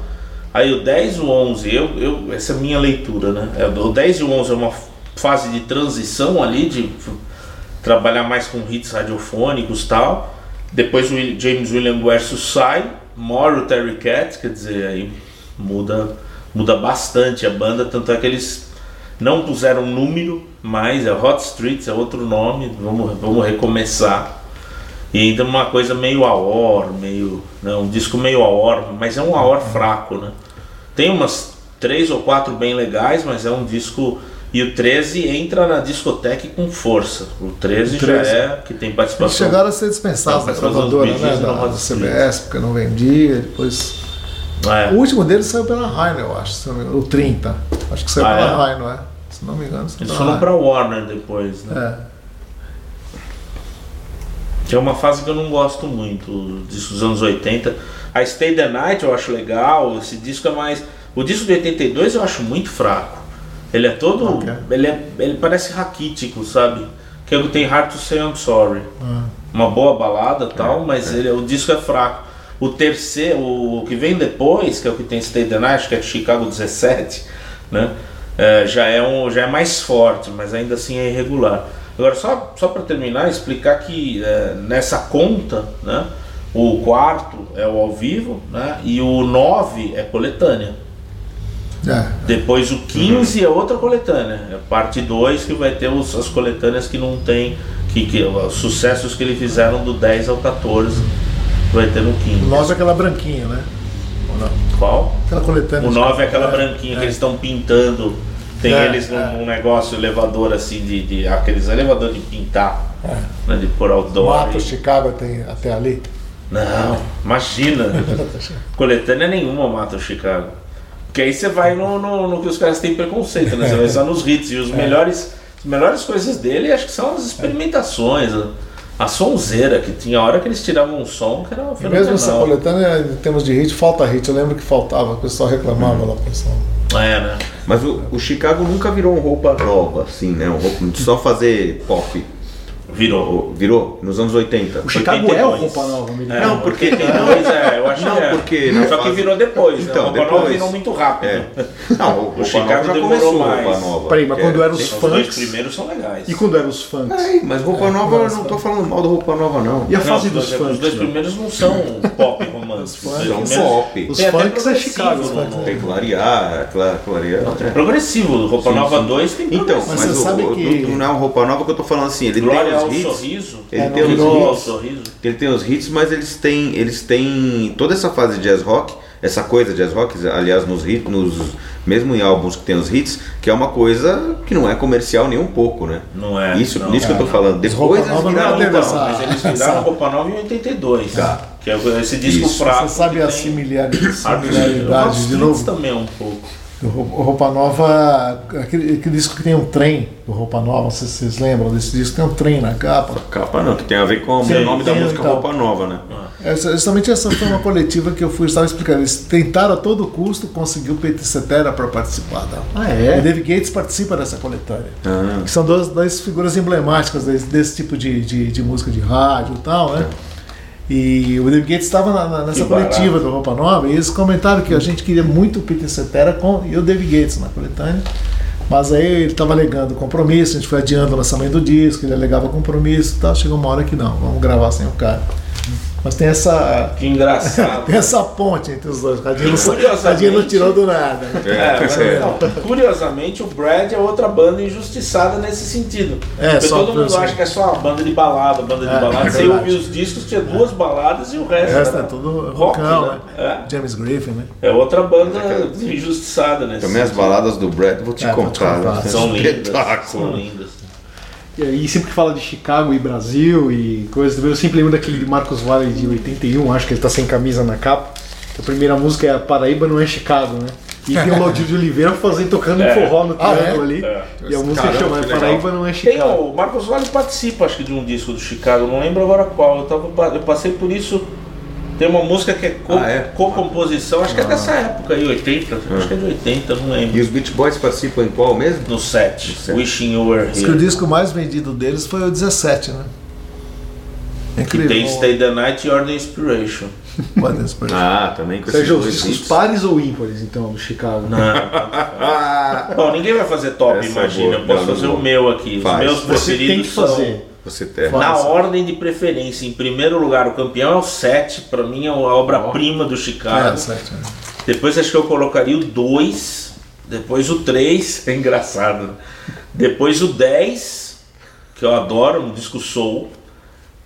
Aí o 10 e o 11, eu, eu, essa é a minha leitura, né? É, O 10 e o 11 é uma fase de transição ali, de trabalhar mais com hits radiofônicos e tal. Depois o James William Versus sai, mora o Terry Cat, quer dizer, aí muda, muda bastante a banda, tanto é que eles não puseram número, mas é Hot Streets, é outro nome, vamos, vamos recomeçar. E ainda uma coisa meio aor, meio. Né, um disco meio aor, mas é um aor fraco, né? Tem umas três ou quatro bem legais, mas é um disco. E o 13 entra na discoteca com força. O 13, O 13. já é que tem Eles participação. chegaram a ser dispensados da gravadora, né? Da, da CBS, porque não vendia. Depois. É. O último deles saiu pela Rhino, eu acho. O 30. Acho que saiu Ah, pela é? Rhino, é. Se não me engano, Eles foram pra Warner depois, né? É. É uma fase que eu não gosto muito, o disco dos anos 80. A Stay the Night eu acho legal, esse disco é mais. O disco de 82 eu acho muito fraco. Ele é todo. Ok. Ele, é, ele parece raquítico, sabe? Que é o que tem Hard to Say I'm Sorry. Ah. Uma boa balada e tal, mas Ele, o disco é fraco. O terceiro, o que vem depois, que é o que tem Stay the Night, que é Chicago 17, né? É, já, é um, já é mais forte, mas ainda assim é irregular. Agora, só, só para terminar, explicar que é, nessa conta, né? O quarto é o ao vivo, né? E o 9 é coletânea. É. Depois o 15 é outra coletânea. É parte 2 que vai ter os, as coletâneas que não tem. Que, que, os sucessos que eles fizeram do 10 ao 14 vai ter no 15. O 9 é aquela branquinha, né? Qual? Aquela coletânea. O de 9 é aquela café. branquinha que eles estão pintando. Tem É, eles num, é. num negócio elevador assim de. de aqueles elevador de pintar. Né, de pôr outdoor. Mato e- Chicago tem até ali. Não, imagina. (laughs) Coletânea nenhuma mata o Chicago. Porque aí você vai no, no, no que os caras têm preconceito, né? Você vai só nos hits. E os melhores, as melhores coisas dele acho que são as experimentações. A, a sonzeira, que tinha hora que eles tiravam um som que era E mesmo essa fenomenal. coletânea, em termos de hit, falta hit. Eu lembro que faltava, o pessoal reclamava lá, pessoal. É, né? Mas o, o Chicago nunca virou uma roupa nova, assim, né? Um roupa, só fazer pop. Virou. Virou nos anos 80. O Chicago é o 82. roupa nova, me É, Não, porque- 82, é, eu acho Não, que é. porque Só que fase- virou depois, Então, né? Roupa Nova depois. virou muito rápido. É. Não, o, O (laughs) o Chicago já começou mais. roupa nova. Peraí, mas que quando é- eram os Os dois funks. primeiros são legais. E quando eram os funks? Ai, mas roupa nova, eu não tô falando mal da roupa nova, não. E a Não, fase os dos dois, os dois né? primeiros não são pop romance. Os São pop. Os Tem funks é Chicago, né? Tem clarear, cla- clarear. Tem é. progressivo, Roupa Nova sim. 2 tem Então, mas, você o, sabe que- não é uma roupa nova que eu tô falando assim. Ele tem os hits. sorriso. Ele É, tem não os hits. sorriso. Ele tem os hits, mas eles têm, eles têm toda essa fase de jazz rock, essa coisa de jazz rock, aliás, nos hits, nos, mesmo em álbuns que tem os hits, que é uma coisa que não é comercial nem um pouco, né? Não é. Isso, não. nisso que eu tô falando. Os Depois roupa eles não viraram é Não, então, essa- mas eles viraram essa- Roupa Nova em 82. Tá. Que é esse disco Isso. fraco. Você sabe a similaridade Rock de novo? também um pouco. Ro- Roupa Nova, aquele, aquele disco que tem um trem do Roupa Nova, não sei se vocês lembram desse disco, tem um trem na capa. Capa não, que tem a ver com Sim, o nome da música então. Roupa Nova, né? Essa, justamente essa foi uma coletiva que eu fui, estava explicando. Eles tentaram a todo custo conseguir o Peter Cetera para participar dela. Ah, E é? David Gates participa dessa coletânea. Ah, Que são duas, duas figuras emblemáticas desse, desse tipo de, de, de música de rádio e tal, né? E o David Gates estava na- na- nessa Que barato. coletiva do Roupa Nova e eles comentaram que a gente queria muito o Peter Cetera com, e o David Gates na coletânea. Mas aí ele estava alegando compromisso, a gente foi adiando o lançamento do disco, ele alegava compromisso e tal. Chegou uma hora que não, vamos gravar sem o cara. Mas tem essa, Que engraçado. (laughs) tem essa ponte entre os dois. O Radinho não, Curiosamente- Radinho não tirou do nada. né? É, mas, é. não, curiosamente, o Brad é outra banda injustiçada nesse sentido. É, Porque todo mundo acha que é só uma banda de balada, banda de É, balada. é Você ouvir os discos, tinha duas baladas e o O resto, resto é tudo rock, rockão, né? né? James Griffin, né? É. é outra banda injustiçada nesse Também as sentido. baladas do Brad, vou te É, vou te contar. contar. né? São lindas. Espetáculo. São lindas. E sempre que fala de Chicago e Brasil e coisas, eu sempre lembro daquele de Marcos Vale de 81, acho que ele tá sem camisa na capa. A primeira música é Paraíba não é Chicago, né? E tem o Laudir de Oliveira fazendo, tocando É. um forró no Ah, é? triângulo ali. É. E a música Caramba, chama que legal. Paraíba não é Tem Chicago. o Marcos Vale participa, acho que, de um disco do Chicago, não lembro agora qual. Eu, tava, eu passei por isso. Tem uma música que é co- Ah, é? co-composição, acho que é dessa época aí, 80, acho que é de 80, não lembro. E os Beach Boys participam em qual mesmo? No set, set. Wishing You Were Diz que o Here. disco mais vendido deles foi o 17, né? É Que incrível. tem Stay the Night e Order Inspiration. (laughs) Pode ser. Ah, também com Sérgio, os discos pares ou ímpares, então, do Chicago? Não. (laughs) Bom, ninguém vai fazer top, Essa é imagina. boa. Eu posso fazer vou. o meu aqui. Os Faz. meus Você preferidos tem que fazer. Você são. Na ordem de preferência, em primeiro lugar, o campeão é o 7, pra mim é a obra-prima do Chicago. É, certo. Depois acho que eu colocaria o 2, depois o 3, (laughs) é engraçado. né? Depois o 10, que eu adoro, um disco soul,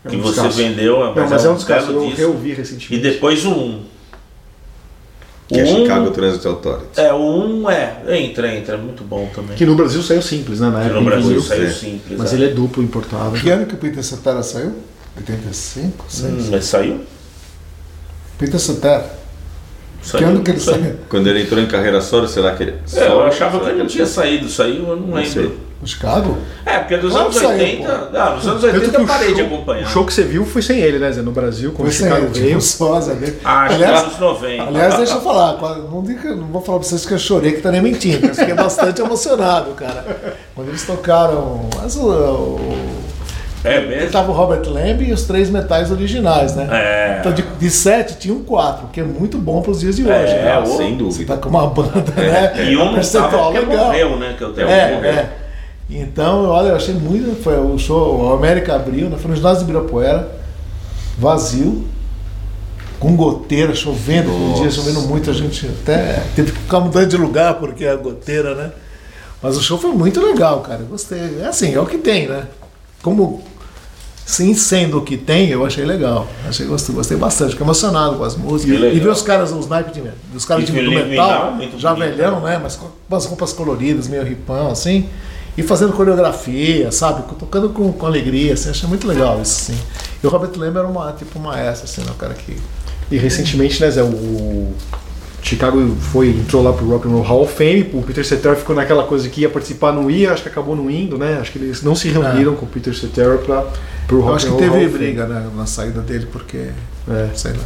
que um você descasso. vendeu, Não, mas é um descasso, belo eu disco. reouvi E recentemente. depois o 1. Que é um- Chicago Transit Authority. É, o 1 é, entra, entra, é muito bom também. Que no Brasil saiu simples, né? Na Que época. no Brasil saiu é. simples. Mas é. ele é duplo importado. Que ano que o Peter Cetera saiu? 85? 6? Hum, mas saiu? Peter Cetera. Que ano que ele saiu? Quando ele entrou em carreira solo, sei lá que ele. É, eu achava sei que ele não tinha saído, saiu, eu não sei. lembro. O Chicago? É, porque dos anos que saiu, 80. Não, nos anos Tanto 80 que eu parei de show- acompanhar. O show que você viu foi sem ele, né, Zé? No Brasil, quando Foi o Chicago sem veio. tipo, sósia dele. Ah, aliás, nos anos 90. aliás, deixa eu falar. Não, não vou falar pra vocês que eu chorei, que tá nem mentindo. Eu fiquei bastante emocionado, cara. Quando eles tocaram. Mas o, o, É mesmo? tava o Robert Lamb e os três metais originais, né? É. Então de, de sete tinha um quatro, que é muito bom pros dias de hoje. É, né? Sem Você dúvida. tá com uma banda, né? E um não percentual tava legal. morreu, né? Que eu tenho É, morreu. é. Então, olha, eu achei muito. Foi o show, o América abriu, né? foi no ginásio de Ibirapuera, vazio, com goteira, chovendo, aquele dia chovendo muito, a gente até teve que ficar mudando de lugar porque a goteira, né? Mas o show foi muito legal, cara. Gostei. É assim, é o que tem, né? Como sim sendo o que tem, eu achei legal. Achei gostei, gostei bastante, fiquei emocionado com as músicas. E ver os caras, os naipes de os caras de metal, muito já bonito, velhão, né? Mas com umas roupas coloridas, meio ripão, assim. E fazendo coreografia, sabe? Tocando com, com alegria, assim. Achei muito legal isso, assim. E o Robert Lembra era uma, tipo, uma essa, assim, né? O cara que... E recentemente, né, Zé, o Chicago foi, entrou lá pro Rock and Roll Hall of Fame, o Peter Cetera ficou naquela coisa que ia participar, não ia, acho que acabou não indo, né? Acho que eles não se reuniram com o Peter Cetera pra, pro Rock Eu acho and que Roll Hall teve of Fame. briga, né? Na saída dele, porque... É. Sei lá.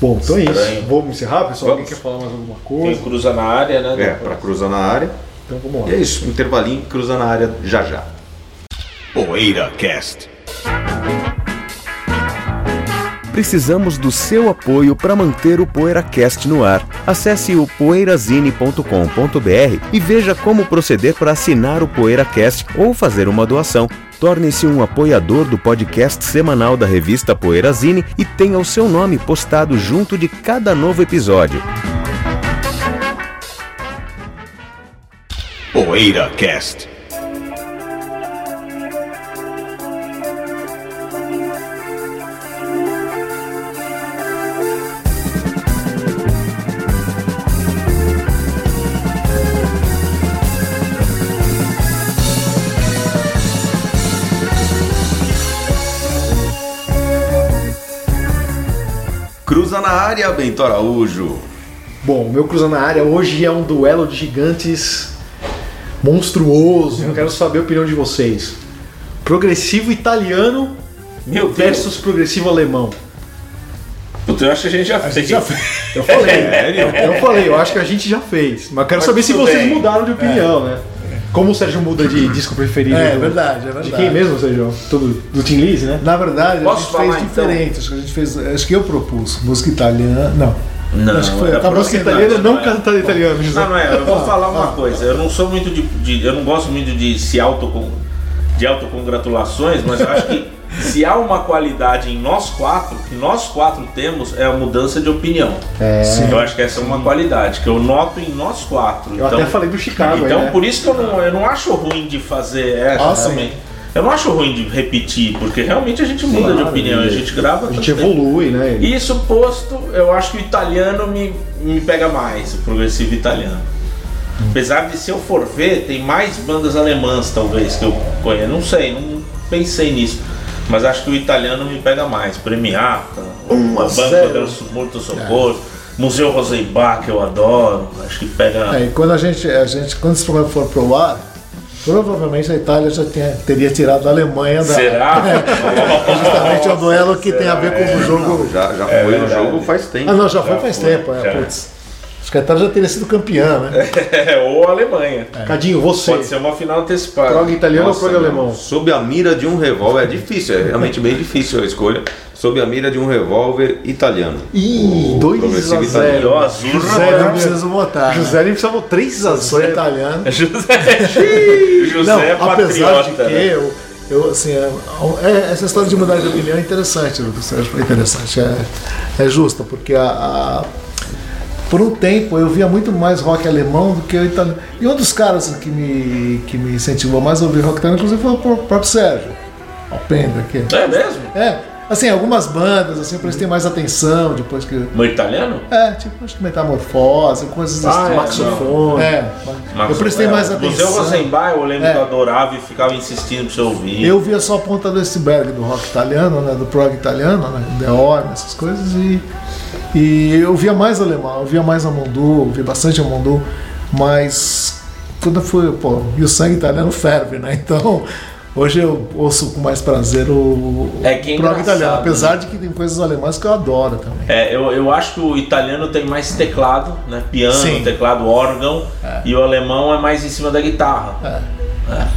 Bom, então é isso. Vamos encerrar, pessoal? Alguém Vamos. quer falar mais alguma Quem coisa? cruza na área, né? É, pra cruzar na área. Então vamos E lá. é isso, intervalinho, cruza na área já já. Poeira Cast. Precisamos do seu apoio para manter o PoeiraCast no ar. Acesse o poeirazine.com.br e veja como proceder para assinar o PoeiraCast ou fazer uma doação. Torne-se um apoiador do podcast semanal da revista Poeirazine e tenha o seu nome postado junto de cada novo episódio. Poeira Cast. Cruza na área, Bento Araújo. Bom, meu Cruza na área hoje é um duelo de gigantes monstruoso. Eu quero saber a opinião de vocês. Progressivo italiano Meu Deus. versus progressivo alemão. Puta, eu acho que a gente já A fez. gente já fez. Eu falei, (laughs) eu falei, eu acho que a gente já fez. Mas eu quero Mas saber se vocês bem. mudaram de opinião, né? Como o Sérgio muda de disco preferido? É, é verdade, é verdade. De quem mesmo, Sérgio? Tudo, do Tim Lizzy, né? Na verdade, Posso a gente falar, fez então? diferente. Acho que a gente fez. Acho que eu propus música italiana. Não. Não, acho que foi. Acabou Música italiana não não é. italiano, José. Não, não é. Eu vou falar uma ah. coisa. Eu não sou muito de. de- eu não gosto muito de se auto de autocongratulações, mas eu acho que (laughs) se há uma qualidade em nós quatro, que nós quatro temos, é a mudança de opinião. É. Eu acho que essa é uma qualidade que eu noto em nós quatro. Eu até falei do Chicago Então, aí, né? por isso que eu não, eu não acho ruim de fazer essa Ah, sim. Eu não acho ruim de repetir, porque realmente a gente muda de Claro, opinião, a gente grava. A gente tanto tempo. evolui, né? Isso posto, eu acho que o italiano me, me pega mais, o progressivo italiano. Apesar de se eu for ver, tem mais bandas alemãs talvez que eu conheço. Não sei, não pensei nisso. Mas acho que o italiano me pega mais. Premiata, o Um a Banco del Morto Socorro, Museu Rosenbach, que eu adoro. Acho que pega. É, e quando a gente, a gente, quando esse programa for pro ar, provavelmente a Itália já tinha- teria tirado a Alemanha da. Será? (laughs) Justamente é um duelo que tem a ver com o jogo. Já, já É foi no jogo faz tempo. Ah, não, já foi faz foi, tempo. É, já. putz. A Itália já teria sido campeã, né? (laughs) É, ou a Alemanha. Cadinho, você. Pode ser uma final antecipada. Prog italiano Nossa, ou prog meu, alemão? Sob a mira de um revólver, é difícil, é realmente bem difícil a escolha. Sob a mira de um revólver italiano. Ih, O 2 progressivo a italiano. 0. E o azul. José, Eu não preciso votar. né? José nem precisava 3 a Eu sou 0. italiano. (laughs) José, (laughs) José Não, é apesar de patriota. que né? eu, eu assim, é, é- essa história de mudar de opinião é interessante, Lucas Sérgio, é interessante, é, é justa, porque a, a- por um tempo eu via muito mais rock alemão do que o italiano. E um dos caras que me, que me incentivou mais a ouvir rock italiano, inclusive, foi o próprio Sérgio Alpendre aqui. É mesmo? É, assim, algumas bandas, assim, eu prestei mais atenção depois que. No italiano? É, tipo, acho que metamorfose, coisas Ah, assim. é, Maxofone. É, eu prestei é, mais atenção. Museu Rosenbach, eu lembro É. que eu adorava e ficava insistindo pra você ouvir. Eu via só a ponta do iceberg do rock italiano, né, do prog italiano, né, The Orme, essas coisas, e, e eu via mais alemão, eu via mais Amondu, eu via bastante Amondu, mas quando fui, pô, e o sangue italiano ferve, né, (laughs) então hoje eu ouço com mais prazer o, É que é prog italiano, apesar né? de que tem coisas alemãs que eu adoro também. É, eu, eu acho que o italiano tem mais teclado, né? Piano, Sim. teclado, órgão. E o alemão é mais em cima da guitarra.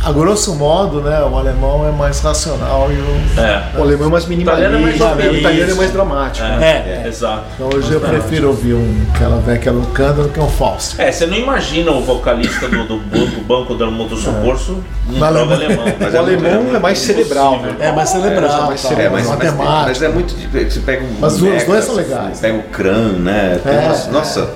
A grosso modo, né, o alemão é mais racional e o... É. O alemão é mais minimalista, Italiano é mais o italiano é mais dramático. É, né? É. exato. Então hoje eu prefiro ouvir um aquela Vecchia Lucanda do que um Fausto. É, você não imagina o vocalista do, do, do Banco do Mundo Socorro no Na prog Alemanha. alemão. Mas O alemão é mais cerebral, né? É mais cerebral, mais É, mas, mas, tem- matemática. mas é muito. Você pega um. Mas os dois são você legais. Pega o Kran, né? É, é. nossa,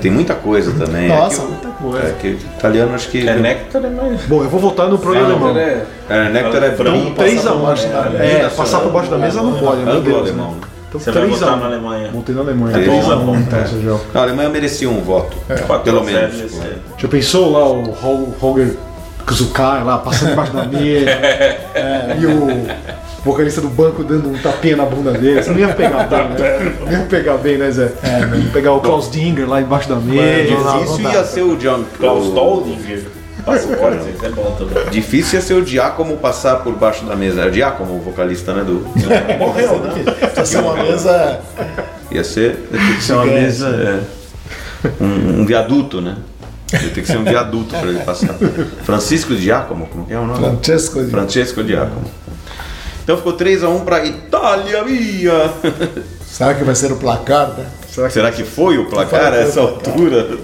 tem muita coisa também. Nossa, É que o- muita coisa. É que o italiano acho que. É, Nectar é mais. Bom, eu vou votar no prog alemão. É, É, Nectar é Franco, bem. 3 a 1 baixo da É, passar por baixo da mesa não pode, meu Deus. Então Você vai 3 votar a na 1. Alemanha. Voltei na Alemanha. É, 3 a bom, 1 é. então, Sérgio. Não, a Alemanha merecia um voto. Quatro Pelo a menos. é. Já pensou lá o Hol- Holger Kuzukai lá, passando embaixo da mesa, (laughs) é, e o vocalista do banco dando um tapinha na bunda dele? Você não ia pegar (laughs) bem, né? Não ia pegar bem, né, Zé? Ia pegar o Klaus Dinger lá embaixo da mesa. Difícil dá. ia ser o John. Klaus o- Doldinger. Passaporte, isso é bom também. Difícil ia ser o Giacomo passar por baixo da mesa. É o Giacomo, o vocalista, né? Do... (laughs) Morreu, né? Precisa ser uma mesa. Ia ser. Ia que ser uma mesa. é, um, um viaduto, né? Ia ter que ser um viaduto para ele passar. Francisco Giacomo, como que é o nome? Francesco de Francesco Giacomo. Então ficou 3x1 para Itália minha. Será que vai ser o placar, né? Será que foi o placar a essa placar. altura?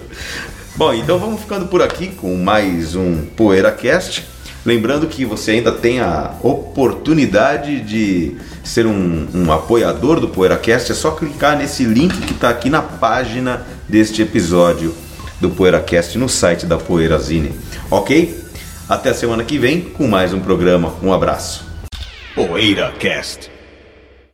Bom, então vamos ficando por aqui com mais um PoeiraCast. Lembrando que você ainda tem a oportunidade de ser um, um apoiador do PoeiraCast. É só clicar nesse link que está aqui na página deste episódio do PoeiraCast no site da Poeirazine. Ok? Até a semana que vem com mais um programa. Um abraço. PoeiraCast.